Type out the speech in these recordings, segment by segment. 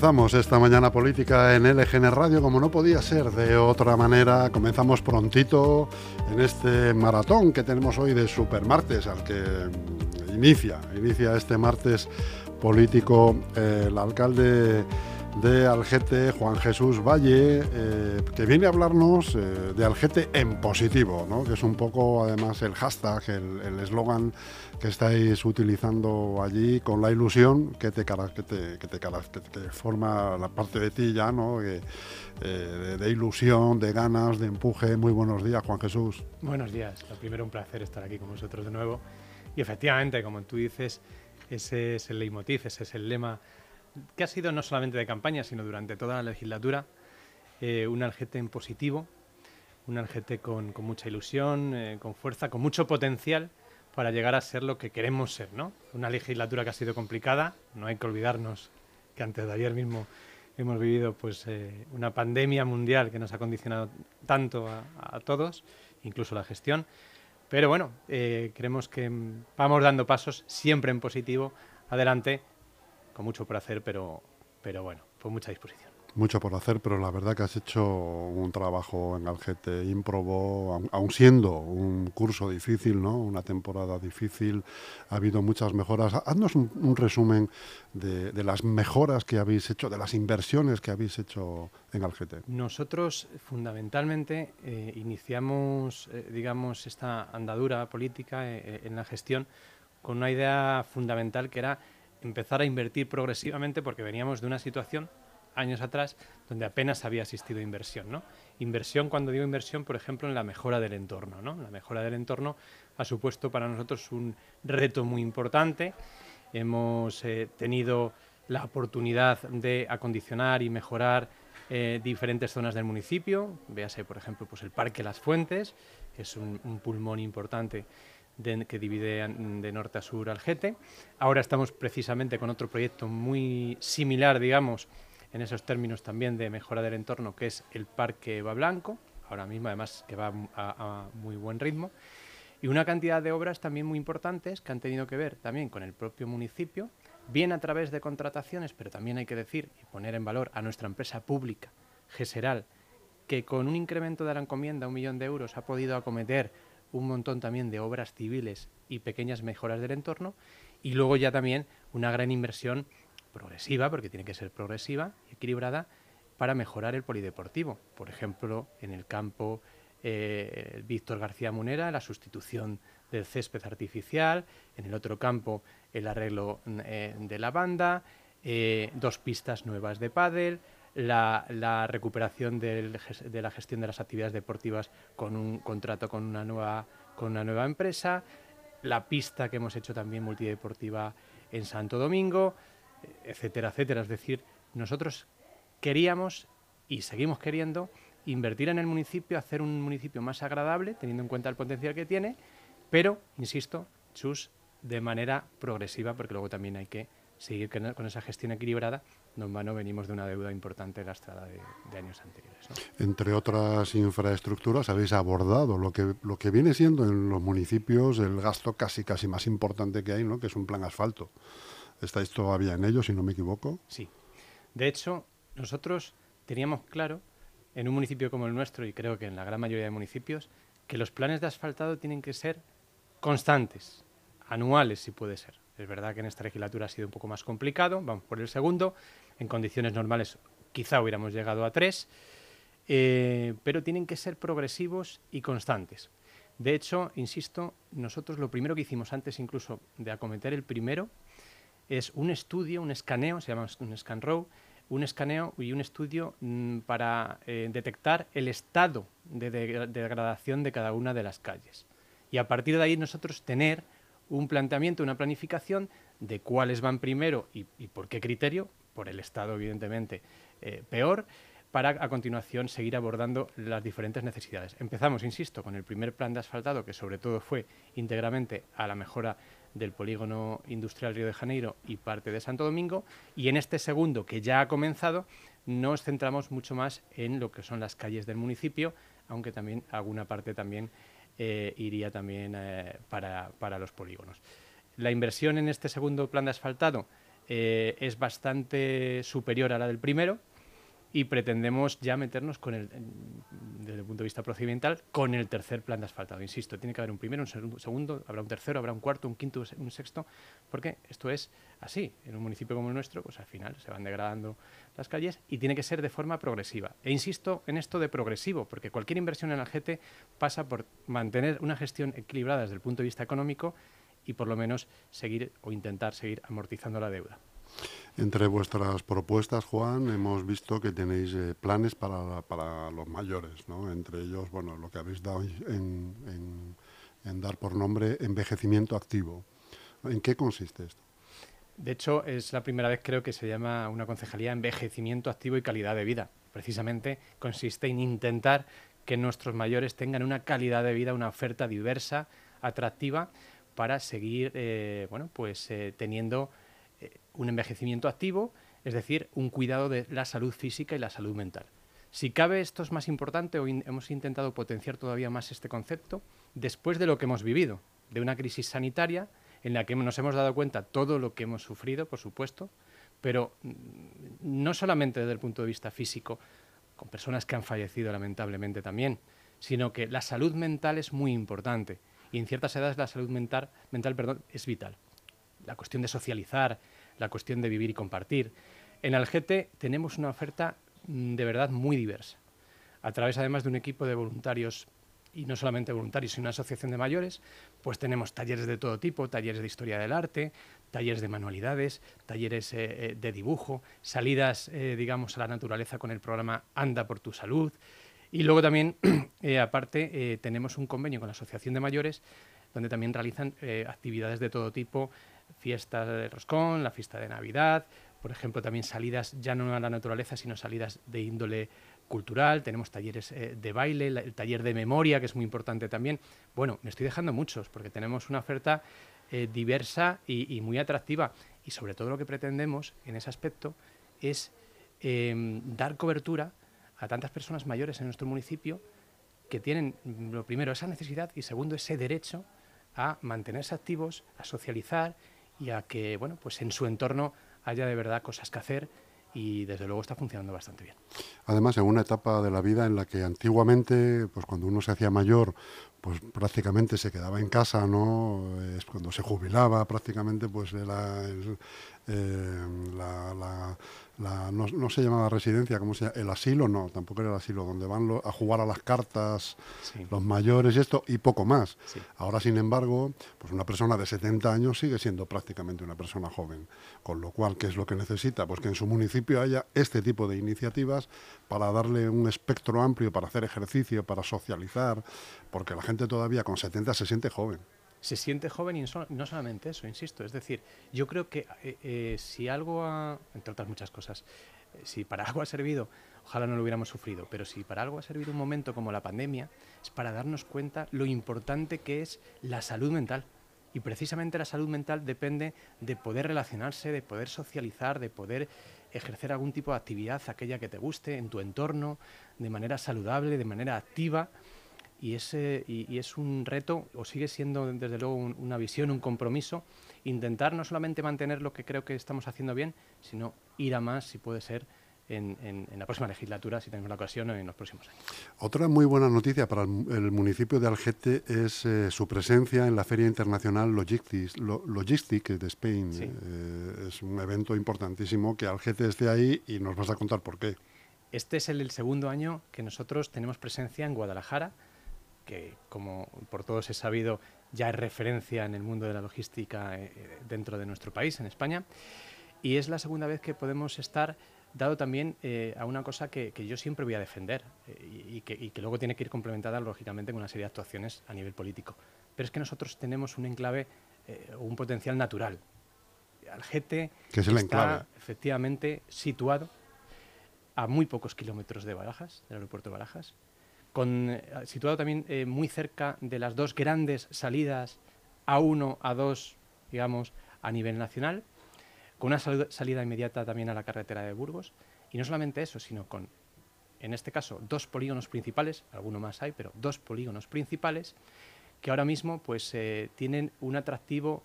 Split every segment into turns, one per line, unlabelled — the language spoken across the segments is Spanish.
Comenzamos esta mañana política en LGN Radio, como no podía ser de otra manera. Comenzamos prontito en este maratón que tenemos hoy de Supermartes, al que inicia, inicia este martes político eh, el alcalde de Algete, Juan Jesús Valle, eh, que viene a hablarnos eh, de Algete en positivo, ¿no? que es un poco además el hashtag, el eslogan que estáis utilizando allí con la ilusión que te, que te, que te, forma la parte de ti ya, ¿no? Eh, de, ilusión, de ganas, de empuje. Muy buenos días, Juan Jesús.
Buenos días. Lo primero, un placer estar aquí con vosotros de nuevo. Y efectivamente, como tú dices, ese es el leitmotiv, ese es el lema que ha sido no solamente de campaña, sino durante toda la legislatura, eh, un algete en positivo, un algete con, mucha ilusión, eh, con fuerza, con mucho potencial para llegar a ser lo que queremos ser, ¿no? Una legislatura que ha sido complicada, no hay que olvidarnos que antes de ayer mismo hemos vivido pues eh, una pandemia mundial que nos ha condicionado tanto a, todos, incluso la gestión. Pero bueno, eh, creemos que vamos dando pasos siempre en positivo, adelante, con mucho por hacer, pero, pero bueno, con mucha disposición
mucho por hacer, pero la verdad que has hecho un trabajo en Algete ímprobo, aun siendo un curso difícil, ¿no? una temporada difícil, ha habido muchas mejoras. Haznos un, resumen de, las mejoras que habéis hecho, de las inversiones que habéis hecho en Algete.
Nosotros fundamentalmente eh, iniciamos, eh, digamos, esta andadura política eh, en la gestión con una idea fundamental que era empezar a invertir progresivamente porque veníamos de una situación años atrás, donde apenas había asistido inversión. ¿no? Inversión, cuando digo inversión, por ejemplo, en la mejora del entorno. ¿no? La mejora del entorno ha supuesto para nosotros un reto muy importante. Hemos eh, tenido la oportunidad de acondicionar y mejorar eh, diferentes zonas del municipio. Véase, por ejemplo, pues el Parque Las Fuentes, que es un, pulmón importante que divide de norte a sur al Algete. Ahora estamos precisamente con otro proyecto muy similar, digamos, en esos términos también de mejora del entorno, que es el Parque Va Blanco, ahora mismo además que va a, muy buen ritmo, y una cantidad de obras también muy importantes que han tenido que ver también con el propio municipio, bien a través de contrataciones, pero también hay que decir y poner en valor a nuestra empresa pública, GESERAL, que con un incremento de la encomienda, un millón de euros, ha podido acometer un montón también de obras civiles y pequeñas mejoras del entorno, y luego ya también una gran inversión progresiva, porque tiene que ser progresiva equilibrada, para mejorar el polideportivo. Por ejemplo, en el campo eh, Víctor García Munera, la sustitución del césped artificial, en el otro campo el arreglo eh, de la banda, eh, dos pistas nuevas de pádel, la, recuperación de la gestión de las actividades deportivas con un contrato con una nueva, con una nueva empresa, la pista que hemos hecho también multideportiva en Santo Domingo, etcétera, etcétera. Es decir, nosotros queríamos y seguimos queriendo invertir en el municipio, hacer un municipio más agradable, teniendo en cuenta el potencial que tiene, pero, insisto, chus, de manera progresiva, porque luego también hay que seguir con esa gestión equilibrada. No en vano venimos de una deuda importante lastrada de, de años anteriores.
Entre otras infraestructuras, habéis abordado lo que, lo que viene siendo en los municipios el gasto casi, casi más importante que hay, ¿no? que es un plan asfalto. ¿Estáis todavía en ello, si no me equivoco?
Sí. De hecho, nosotros teníamos claro, en un municipio como el nuestro, y creo que en la gran mayoría de municipios, que los planes de asfaltado tienen que ser constantes, anuales si puede ser. Es verdad que en esta legislatura ha sido un poco más complicado, vamos por el segundo, en condiciones normales quizá hubiéramos llegado a tres, eh, pero tienen que ser progresivos y constantes. De hecho, insisto, nosotros lo primero que hicimos antes incluso de acometer el primero es un estudio, un escaneo, se llama un scan row, un escaneo y un estudio mm, para eh, detectar el estado de, degradación de cada una de las calles. Y a partir de ahí nosotros tener un planteamiento, una planificación de cuáles van primero y, por qué criterio, por el estado evidentemente eh, peor, para a continuación seguir abordando las diferentes necesidades. Empezamos, insisto, con el primer plan de asfaltado, que sobre todo fue íntegramente a la mejora del polígono industrial Río de Janeiro y parte de Santo Domingo. Y en este segundo, que ya ha comenzado, nos centramos mucho más en lo que son las calles del municipio, aunque también alguna parte también eh, iría también eh, para, los polígonos. La inversión en este segundo plan de asfaltado eh, es bastante superior a la del primero y pretendemos ya meternos con el, desde el punto de vista procedimental con el tercer plan de asfaltado. Insisto, tiene que haber un primero, un segundo, habrá un tercero, habrá un cuarto, un quinto, un sexto, porque esto es así. En un municipio como el nuestro, pues al final se van degradando las calles y tiene que ser de forma progresiva. E insisto en esto de progresivo, porque cualquier inversión en el GT pasa por mantener una gestión equilibrada desde el punto de vista económico y por lo menos seguir o intentar seguir amortizando la deuda.
Entre vuestras propuestas, Juan, hemos visto que tenéis eh, planes para, para, los mayores, ¿no? Entre ellos, bueno, lo que habéis dado en, dar por nombre envejecimiento activo. ¿En qué consiste esto?
De hecho, es la primera vez creo que se llama una concejalía envejecimiento activo y calidad de vida. Precisamente consiste en intentar que nuestros mayores tengan una calidad de vida, una oferta diversa, atractiva, para seguir, eh, bueno, pues eh, teniendo un envejecimiento activo, es decir, un cuidado de la salud física y la salud mental. Si cabe, esto es más importante, o hemos intentado potenciar todavía más este concepto, después de lo que hemos vivido, de una crisis sanitaria en la que nos hemos dado cuenta todo lo que hemos sufrido, por supuesto, pero mm, no solamente desde el punto de vista físico, con personas que han fallecido lamentablemente también, sino que la salud mental es muy importante y en ciertas edades la salud mental, mental perdón, es vital. La cuestión de socializar, la cuestión de vivir y compartir. En Algete tenemos una oferta mm, de verdad muy diversa, a través además de un equipo de voluntarios y no solamente voluntarios, sino una asociación de mayores, pues tenemos talleres de todo tipo, talleres de historia del arte, talleres de manualidades, talleres eh, eh, de dibujo, salidas, eh, digamos, a la naturaleza con el programa Anda por tu salud. Y luego también, aparte, tenemos un convenio con la Asociación de Mayores, donde también realizan actividades de todo tipo, fiestas de roscón, la fiesta de Navidad, por ejemplo, también salidas ya no a la naturaleza, sino salidas de índole cultural, tenemos talleres eh, de baile, el taller de memoria, que es muy importante también. Bueno, me estoy dejando muchos, porque tenemos una oferta eh, diversa y, muy atractiva. Y sobre todo lo que pretendemos en ese aspecto es em, dar cobertura a tantas personas mayores en nuestro municipio que tienen, lo primero, esa necesidad y segundo, ese derecho a mantenerse activos, a socializar y a que, bueno, pues en su entorno haya de verdad cosas que hacer y desde luego está funcionando bastante bien.
Además, en una etapa de la vida en la que antiguamente, pues cuando uno se hacía mayor, pues prácticamente se quedaba en casa, ¿no? Es cuando se jubilaba prácticamente, pues era eh, la, no, se llamaba residencia, ¿cómo se llama? El asilo, no, tampoco era el asilo, donde van a jugar a las cartas los mayores y esto, y poco más. Ahora, sin embargo, pues una persona de 70 años sigue siendo prácticamente una persona joven. Con lo cual, ¿qué es lo que necesita? Pues que en su municipio haya este tipo de iniciativas para darle un espectro amplio para hacer ejercicio, para socializar, porque la gente todavía con 70 se siente joven
se siente joven y no solamente eso, insisto. Es decir, yo creo que eh, eh, si algo ha, entre otras muchas cosas, eh, si para algo ha servido, ojalá no lo hubiéramos sufrido, pero si para algo ha servido un momento como la pandemia, es para darnos cuenta lo importante que es la salud mental. Y precisamente la salud mental depende de poder relacionarse, de poder socializar, de poder ejercer algún tipo de actividad, aquella que te guste, en tu entorno, de manera saludable, de manera activa y, ese, y, es un reto, o sigue siendo desde luego una visión, un compromiso, intentar no solamente mantener lo que creo que estamos haciendo bien, sino ir a más, si puede ser, en, en, la próxima legislatura, si tenemos la ocasión, o en los próximos años.
Otra muy buena noticia para el, municipio de Algete es eh, su presencia en la Feria Internacional Logistics, Logistic de Spain. Eh, es un evento importantísimo que Algete esté ahí y nos vas a contar por qué.
Este es el segundo año que nosotros tenemos presencia en Guadalajara que como por todos he sabido ya es referencia en el mundo de la logística eh, eh, dentro de nuestro país, en España. Y es la segunda vez que podemos estar dado también eh, a una cosa que, yo siempre voy a defender y, que, luego tiene que ir complementada lógicamente con una serie de actuaciones a nivel político. Pero es que nosotros tenemos un enclave o un potencial natural. Algete
que es el está
efectivamente situado a muy pocos kilómetros de Barajas, del aeropuerto de Barajas, con, eh, situado también eh, muy cerca de las dos grandes salidas A1, A2, digamos, a nivel nacional, con una salida inmediata también a la carretera de Burgos. Y no solamente eso, sino con, en este caso, dos polígonos principales, alguno más hay, pero dos polígonos principales, que ahora mismo pues, eh, tienen un atractivo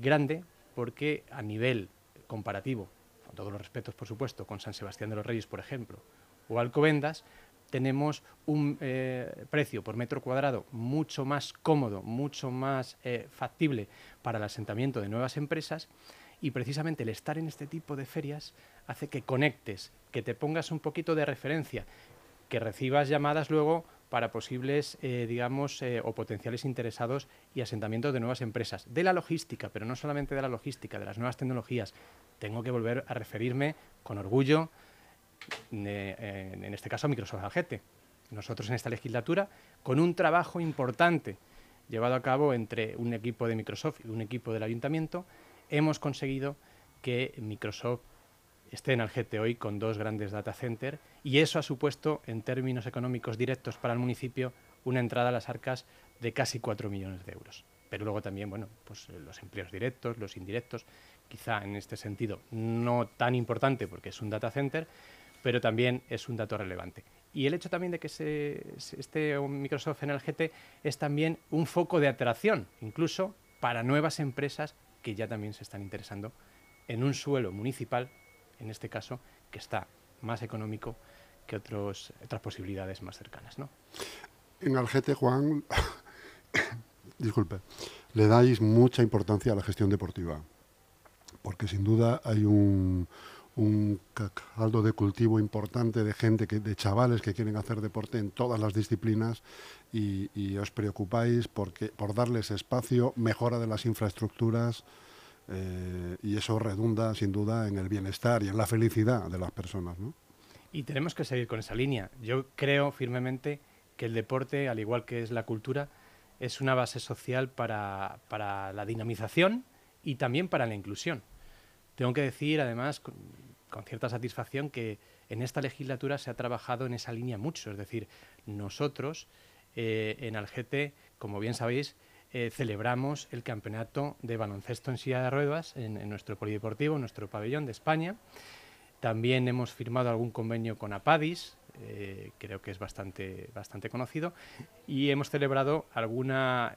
grande porque a nivel comparativo, con todos los respetos, por supuesto, con San Sebastián de los Reyes, por ejemplo, o Alcobendas, tenemos un eh, precio por metro cuadrado mucho más cómodo, mucho más eh, factible para el asentamiento de nuevas empresas y precisamente el estar en este tipo de ferias hace que conectes, que te pongas un poquito de referencia, que recibas llamadas luego para posibles, eh, digamos, o potenciales interesados y asentamientos de nuevas empresas. De la logística, pero no solamente de la logística, de las nuevas tecnologías. Tengo que volver a referirme con orgullo en este caso Microsoft Algete. Nosotros en esta legislatura, con un trabajo importante llevado a cabo entre un equipo de Microsoft y un equipo del ayuntamiento, hemos conseguido que Microsoft esté en Algete hoy con dos grandes data centers y eso ha supuesto, en términos económicos directos para el municipio, una entrada a las arcas de casi 4 millones de euros. Pero luego también, bueno, pues los empleos directos, los indirectos, quizá en este sentido no tan importante porque es un data center, pero también es un dato relevante. Y el hecho también de que se, esté Microsoft en el GT es también un foco de atracción, incluso para nuevas empresas que ya también se están interesando en un suelo municipal, en este caso, que está más económico que otros, otras posibilidades más cercanas. ¿no?
En Algete, Juan, disculpe, le dais mucha importancia a la gestión deportiva, porque sin duda hay un, un caldo de cultivo importante de gente, que, de chavales que quieren hacer deporte en todas las disciplinas y, os preocupáis porque, por darles espacio, mejora de las infraestructuras eh, y eso redunda sin duda en el bienestar y en la felicidad de las personas. ¿no?
Y tenemos que seguir con esa línea. Yo creo firmemente que el deporte, al igual que es la cultura, es una base social para, para la dinamización y también para la inclusión. Tengo que decir, además, con cierta satisfacción que en esta legislatura se ha trabajado en esa línea mucho. Es decir, nosotros eh, en Algete, como bien sabéis, eh, celebramos el campeonato de baloncesto en silla de ruedas en, nuestro polideportivo, en nuestro pabellón de España. También hemos firmado algún convenio con Apadis, eh, creo que es bastante, bastante conocido, y hemos celebrado alguna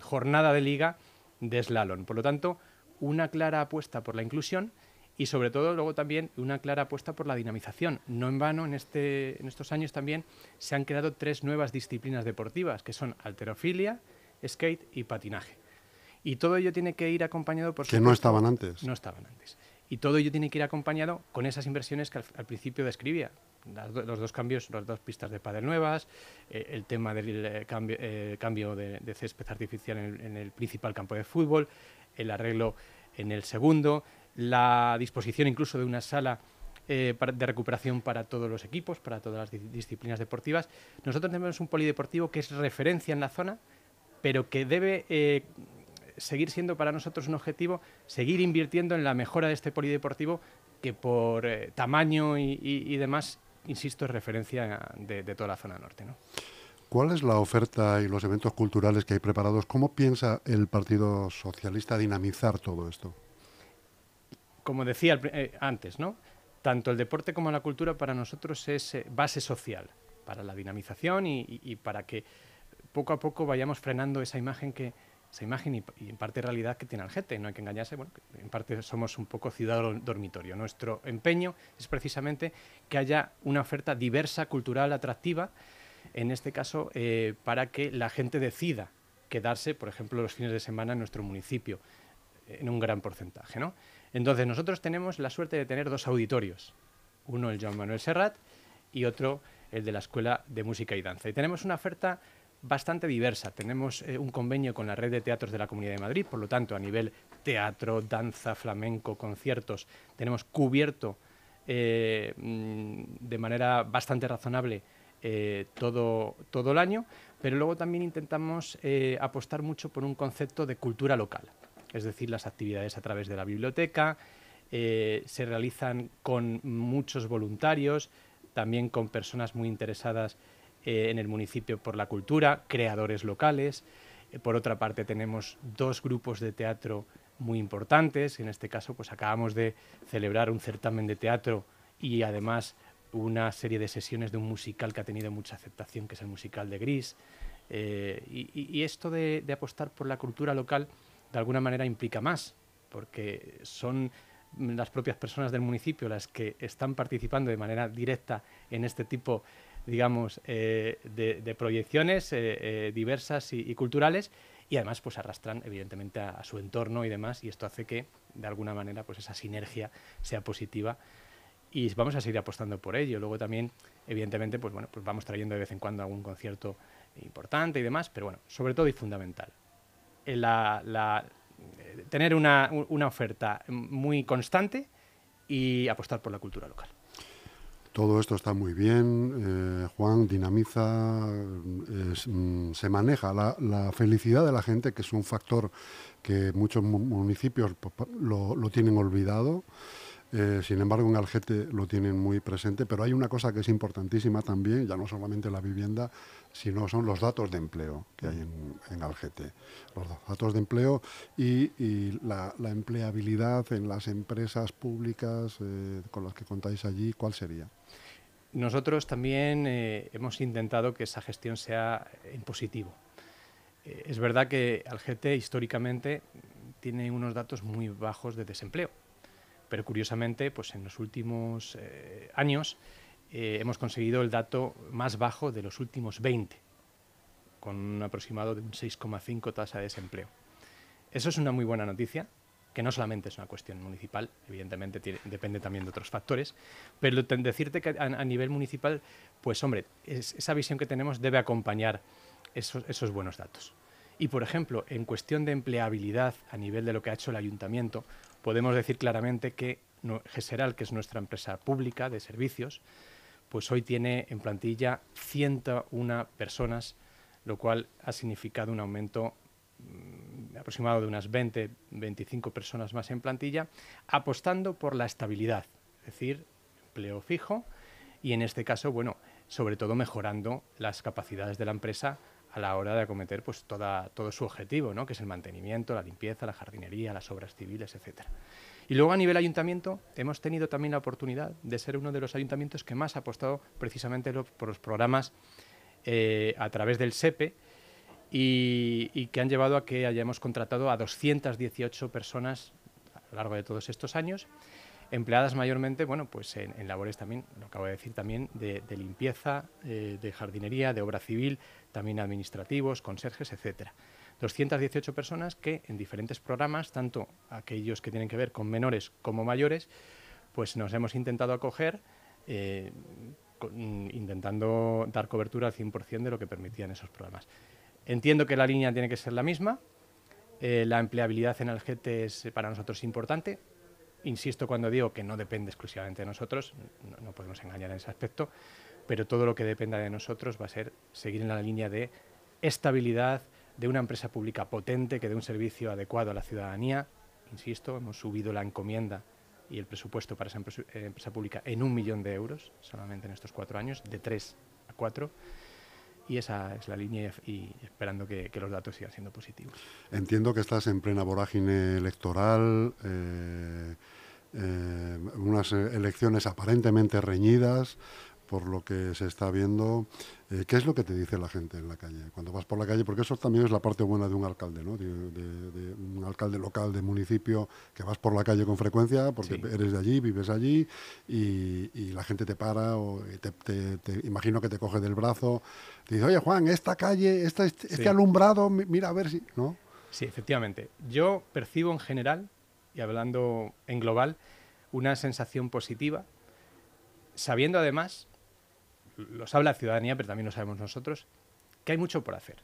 jornada de liga de slalom. Por lo tanto, una clara apuesta por la inclusión y sobre todo luego también una clara apuesta por la dinamización. No en vano, en, este, en estos años también se han creado tres nuevas disciplinas deportivas, que son alterofilia, skate y patinaje. Y todo ello tiene que ir acompañado por...
Que no estaban antes.
No estaban antes. Y todo ello tiene que ir acompañado con esas inversiones que al, principio describía. los dos cambios, las dos pistas de pádel nuevas, eh, el tema del eh, cambio, eh, cambio de, césped artificial en el principal campo de fútbol, el arreglo en el segundo, la disposición incluso de una sala eh, de recuperación para todos los equipos, para todas las disciplinas deportivas. Nosotros tenemos un polideportivo que es referencia en la zona, pero que debe seguir siendo para nosotros un objetivo, seguir invirtiendo en la mejora de este polideportivo que por eh, tamaño y, demás, insisto, es referencia de, toda la zona norte.
¿Cuál es la oferta y los eventos culturales que hay preparados? ¿Cómo piensa el Partido Socialista dinamizar todo esto?
como decía eh, antes, ¿no? tanto el deporte como la cultura para nosotros es eh, base social para la dinamización y, para que poco a poco vayamos frenando esa imagen que esa imagen y, en parte realidad que tiene el gente. No hay que engañarse, bueno, en parte somos un poco ciudad dormitorio. Nuestro empeño es precisamente que haya una oferta diversa, cultural, atractiva, en este caso, eh, para que la gente decida quedarse, por ejemplo, los fines de semana en nuestro municipio, en un gran porcentaje. ¿no? Entonces, nosotros tenemos la suerte de tener dos auditorios. Uno el Joan Manuel Serrat y otro el de la Escuela de Música y Danza. Y tenemos una oferta bastante diversa. Tenemos eh, un convenio con la red de teatros de la Comunidad de Madrid, por lo tanto, a nivel teatro, danza, flamenco, conciertos, tenemos cubierto eh, mm, de manera bastante razonable eh, todo, todo el año, pero luego también intentamos apostar mucho por un concepto de cultura local es decir, las actividades a través de la biblioteca, se realizan con muchos voluntarios, también con personas muy interesadas eh, en el municipio por la cultura, creadores locales. Eh, por otra parte, tenemos dos grupos de teatro muy importantes. En este caso, pues acabamos de celebrar un certamen de teatro y además una serie de sesiones de un musical que ha tenido mucha aceptación, que es el musical de Gris. y, esto de apostar por la cultura local de alguna manera implica más, porque son las propias personas del municipio las que están participando de manera directa en este tipo, digamos, eh, de, proyecciones eh, diversas y, culturales y además pues arrastran evidentemente a, su entorno y demás y esto hace que de alguna manera pues esa sinergia sea positiva y vamos a seguir apostando por ello. Luego también, evidentemente, pues bueno, pues vamos trayendo de vez en cuando algún concierto importante y demás, pero bueno, sobre todo y fundamental. Tener una, oferta muy constante y apostar por la cultura local.
Todo esto está muy bien, eh, Juan, dinamiza, mm, se maneja la, felicidad de la gente, que es un factor que muchos municipios lo, tienen olvidado. Eh, sin embargo, en Algete lo tienen muy presente, pero hay una cosa que es importantísima también, ya no solamente la vivienda, sino son los datos de empleo que hay en, Algete. Los datos de empleo y, la, empleabilidad en las empresas públicas eh, con las que contáis allí, ¿cuál sería?
Nosotros también eh, hemos intentado que esa gestión sea en positivo. es verdad que Algete históricamente tiene unos datos muy bajos de desempleo pero curiosamente, pues en los últimos eh, años eh, hemos conseguido el dato más bajo de los últimos 20, con un aproximado de un 6,5 tasa de desempleo. Eso es una muy buena noticia, que no solamente es una cuestión municipal, evidentemente depende también de otros factores, pero decirte que a, nivel municipal, pues hombre, esa visión que tenemos debe acompañar esos, esos buenos datos. Y, por ejemplo, en cuestión de empleabilidad a nivel de lo que ha hecho el ayuntamiento, podemos decir claramente que GESERAL, que es nuestra empresa pública de servicios, pues hoy tiene en plantilla 101 personas, lo cual ha significado un aumento mm, aproximado de unas 20, 25 personas más en plantilla, apostando por la estabilidad, es decir, empleo fijo y en este caso, bueno, sobre todo mejorando las capacidades de la empresa a la hora de acometer pues, toda, todo su objetivo, ¿no? que es el mantenimiento, la limpieza, la jardinería, las obras civiles, etc. Y luego a nivel ayuntamiento hemos tenido también la oportunidad de ser uno de los ayuntamientos que más ha apostado precisamente por los programas eh, a través del SEPE y, que han llevado a que hayamos contratado a 218 personas a lo largo de todos estos años empleadas mayormente, bueno, pues en, labores también, lo acabo de decir también, de, limpieza, eh, de jardinería, de obra civil, también administrativos, conserjes, etcétera. 218 personas que en diferentes programas, tanto aquellos que tienen que ver con menores como mayores, pues nos hemos intentado acoger eh, intentando dar cobertura al 100% de lo que permitían esos programas. Entiendo que la línea tiene que ser la misma. Eh, la empleabilidad en el GT es para nosotros importante. Insisto cuando digo que no depende exclusivamente de nosotros, no, podemos engañar en ese aspecto, pero todo lo que dependa de nosotros va a ser seguir en la línea de estabilidad, de una empresa pública potente que dé un servicio adecuado a la ciudadanía. Insisto, hemos subido la encomienda y el presupuesto para esa eh, empresa, pública en un millón de euros solamente en estos cuatro años, de tres a cuatro y esa es la línea y, esperando que, los datos sigan siendo positivos.
Entiendo que estás en plena vorágine electoral, eh, eh, unas elecciones aparentemente reñidas, por lo que se está viendo. Eh, ¿Qué es lo que te dice la gente en la calle cuando vas por la calle? Porque eso también es la parte buena de un alcalde, ¿no? De, un alcalde local de municipio que vas por la calle con frecuencia porque eres de allí, vives allí y, la gente te para o te, imagino que te coge del brazo. Te dice, oye Juan, esta calle, esta, este, este alumbrado, mira a ver si, ¿no?
Sí, efectivamente. Yo percibo en general y hablando en global una sensación positiva, sabiendo además lo sabe la ciudadanía, pero también lo sabemos nosotros, que hay mucho por hacer.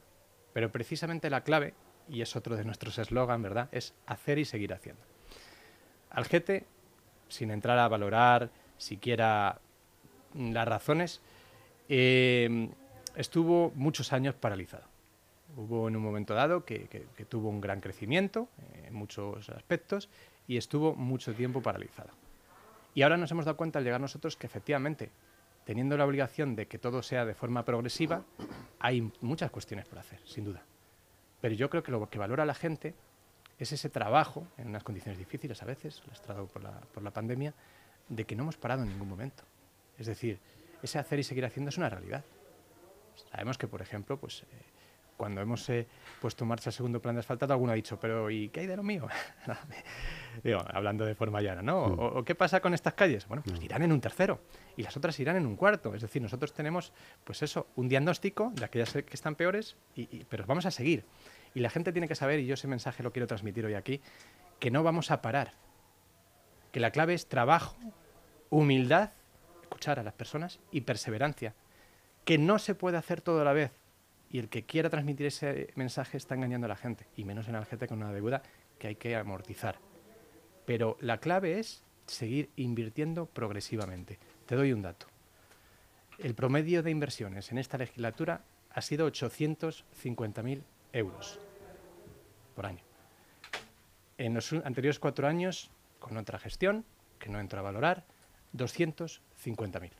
Pero precisamente la clave, y es otro de nuestros eslogan, ¿verdad?, es hacer y seguir haciendo. Algete, sin entrar a valorar siquiera las razones, eh, estuvo muchos años paralizado. Hubo en un momento dado que, tuvo un gran crecimiento en muchos aspectos y estuvo mucho tiempo paralizado. Y ahora nos hemos dado cuenta al llegar nosotros que efectivamente teniendo la obligación de que todo sea de forma progresiva, hay muchas cuestiones por hacer, sin duda. Pero yo creo que lo que valora la gente es ese trabajo, en unas condiciones difíciles a veces, lastrado por la, por la pandemia, de que no hemos parado en ningún momento. Es decir, ese hacer y seguir haciendo es una realidad. Sabemos que, por ejemplo, pues, eh, cuando hemos eh, puesto en marcha el segundo plan de asfaltado, alguno ha dicho, pero ¿y qué hay de lo mío? Digo, hablando de forma llana, ¿no? Mm. O, qué pasa con estas calles? Bueno, pues mm. irán en un tercero y las otras irán en un cuarto. Es decir, nosotros tenemos, pues eso, un diagnóstico de aquellas que están peores, y, pero vamos a seguir. Y la gente tiene que saber, y yo ese mensaje lo quiero transmitir hoy aquí, que no vamos a parar. Que la clave es trabajo, humildad, escuchar a las personas y perseverancia. Que no se puede hacer todo a la vez y el que quiera transmitir ese mensaje está engañando a la gente, y menos en la gente con una deuda que hay que amortizar. Pero la clave es seguir invirtiendo progresivamente. Te doy un dato. El promedio de inversiones en esta legislatura ha sido 850.000 euros por año. En los anteriores cuatro años, con otra gestión, que no entro a valorar, 250.000.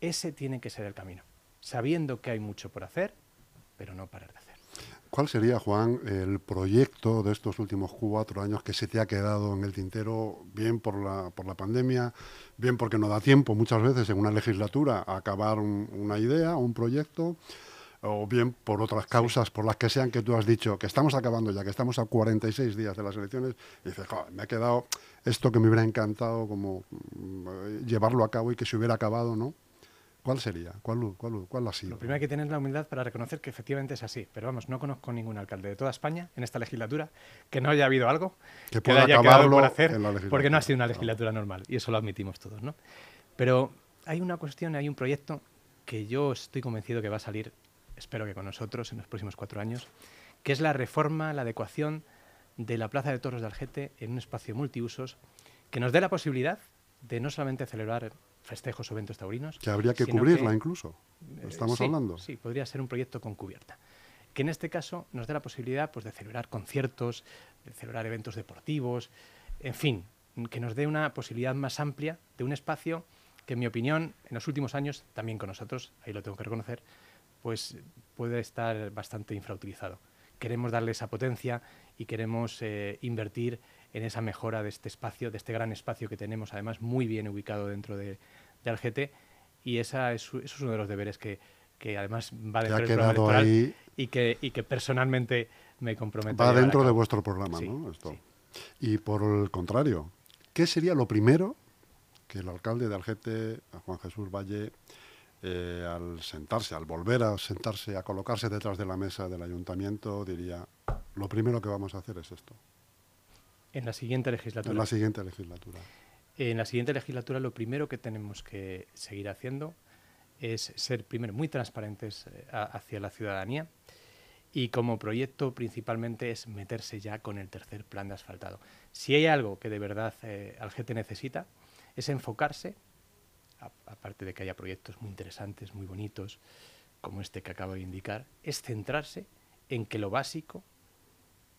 Ese tiene que ser el camino. Sabiendo que hay mucho por hacer, pero no parar de hacer.
¿Cuál sería, Juan, el proyecto de estos últimos cuatro años que se te ha quedado en el tintero, bien por la, por la pandemia, bien porque no da tiempo muchas veces en una legislatura a acabar una idea, un proyecto, o bien por otras causas, por las que sean que tú has dicho, que estamos acabando ya, que estamos a 46 días de las elecciones, y dices, me ha quedado esto que me hubiera encantado como mm, llevarlo a cabo y que se hubiera acabado, ¿no? ¿Cuál sería? ¿Cuál, cuál, cuál ha sido?
Lo primero hay que tener la humildad para reconocer que efectivamente es así. Pero vamos, no conozco ningún alcalde de toda España en esta legislatura que no haya habido algo
que, pueda haya quedado por hacer,
porque no ha sido una legislatura normal. Y eso lo admitimos todos, ¿no? Pero hay una cuestión, hay un proyecto que yo estoy convencido que va a salir, espero que con nosotros en los próximos cuatro años, que es la reforma, la adecuación de la Plaza de Toros de Algete en un espacio multiusos que nos dé la posibilidad de no solamente celebrar festejos o eventos taurinos.
Que habría que cubrirla incluso. Eh, ¿Estamos hablando?
Sí, podría ser un proyecto con cubierta. Que en este caso nos dé la posibilidad pues, de celebrar conciertos, de celebrar eventos deportivos, en fin, que nos dé una posibilidad más amplia de un espacio que, en mi opinión, en los últimos años, también con nosotros, ahí lo tengo que reconocer, pues puede estar bastante infrautilizado. Queremos darle esa potencia y queremos eh, invertir en esa mejora de este espacio, de este gran espacio que tenemos, además muy bien ubicado dentro de, de Algete, y esa es, eso es uno de los deberes que, que además va dentro del programa electoral y, que, y que personalmente me comprometo
Va dentro de vuestro programa, ¿no? Esto. Y por el contrario, ¿qué sería lo primero que el alcalde de Algete, Juan Jesús Valle, eh, al sentarse, al volver a sentarse, a colocarse detrás de la mesa del ayuntamiento, diría, lo primero que vamos a hacer es esto?
En la siguiente legislatura.
En la siguiente legislatura.
En la siguiente legislatura lo primero que tenemos que seguir haciendo es ser primero muy transparentes eh, hacia la ciudadanía y como proyecto principalmente es meterse ya con el tercer plan de asfaltado. Si hay algo que de verdad eh, Algete necesita es enfocarse, aparte de que haya proyectos muy interesantes, muy bonitos, como este que acabo de indicar, es centrarse en que lo básico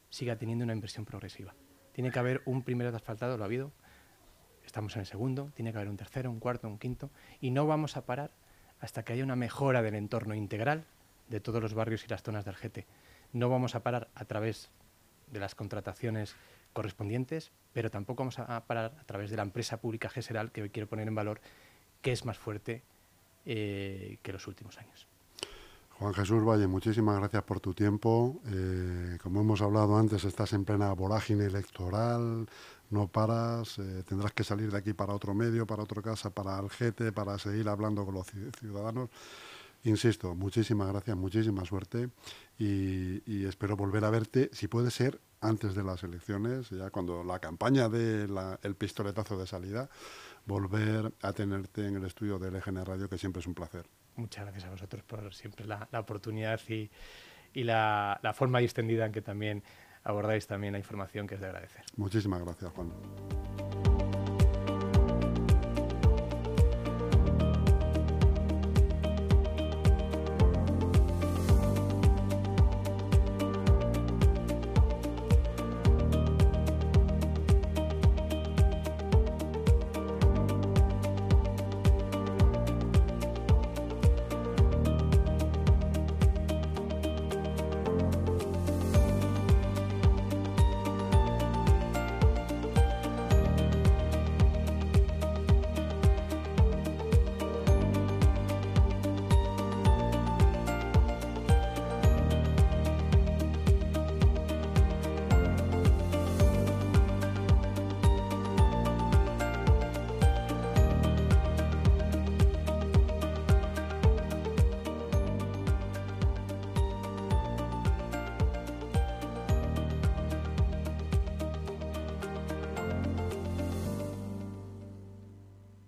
siga teniendo una inversión progresiva. Tiene que haber un primer asfaltado, lo ha habido, estamos en el segundo, tiene que haber un tercero, un cuarto, un quinto, y no vamos a parar hasta que haya una mejora del entorno integral de todos los barrios y las zonas del GT. No vamos a parar a través de las contrataciones correspondientes, pero tampoco vamos a parar a través de la empresa pública GESERAL, que quiero poner en valor, que es más fuerte eh, que los últimos años.
Juan Jesús Valle, muchísimas gracias por tu tiempo. Eh, como hemos hablado antes, estás en plena vorágine electoral, no paras, eh, tendrás que salir de aquí para otro medio, para otra casa, para Algete, para seguir hablando con los ciudadanos. Insisto, muchísimas gracias, muchísima suerte y, espero volver a verte, si puede ser, antes de las elecciones, ya cuando la campaña de el pistoletazo de salida, volver a tenerte en el estudio de LGN Radio, que siempre es un placer.
Muchas gracias a vosotros por siempre la, oportunidad y, la, forma distendida en que también abordáis también la información que es de agradecer.
Muchísimas gracias, Juan.